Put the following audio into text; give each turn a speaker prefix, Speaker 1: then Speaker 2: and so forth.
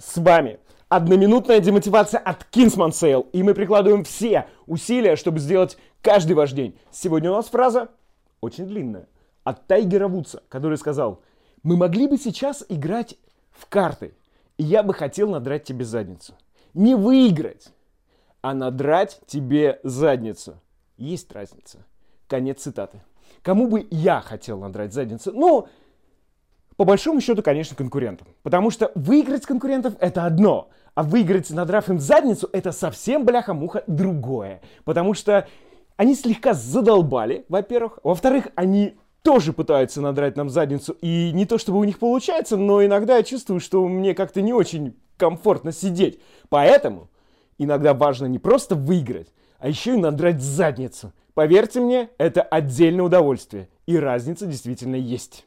Speaker 1: С вами одноминутная демотивация от Kingsman Sale. И мы прикладываем все усилия, чтобы сделать каждый ваш день. Сегодня у нас фраза очень длинная. От Тайгера Вудса, который сказал, мы могли бы сейчас играть в карты, и я бы хотел надрать тебе задницу. Не выиграть, а надрать тебе задницу. Есть разница. Конец цитаты. Кому бы я хотел надрать задницу? Ну, по большому счету, конечно, конкурентам. Потому что выиграть конкурентов это одно, а выиграть, надрав им задницу, это совсем, бляха-муха, другое. Потому что они слегка задолбали, во-первых. Во-вторых, они тоже пытаются надрать нам задницу. И не то чтобы у них получается, но иногда я чувствую, что мне как-то не очень комфортно сидеть. Поэтому иногда важно не просто выиграть, а еще и надрать задницу. Поверьте мне, это отдельное удовольствие. И разница действительно есть.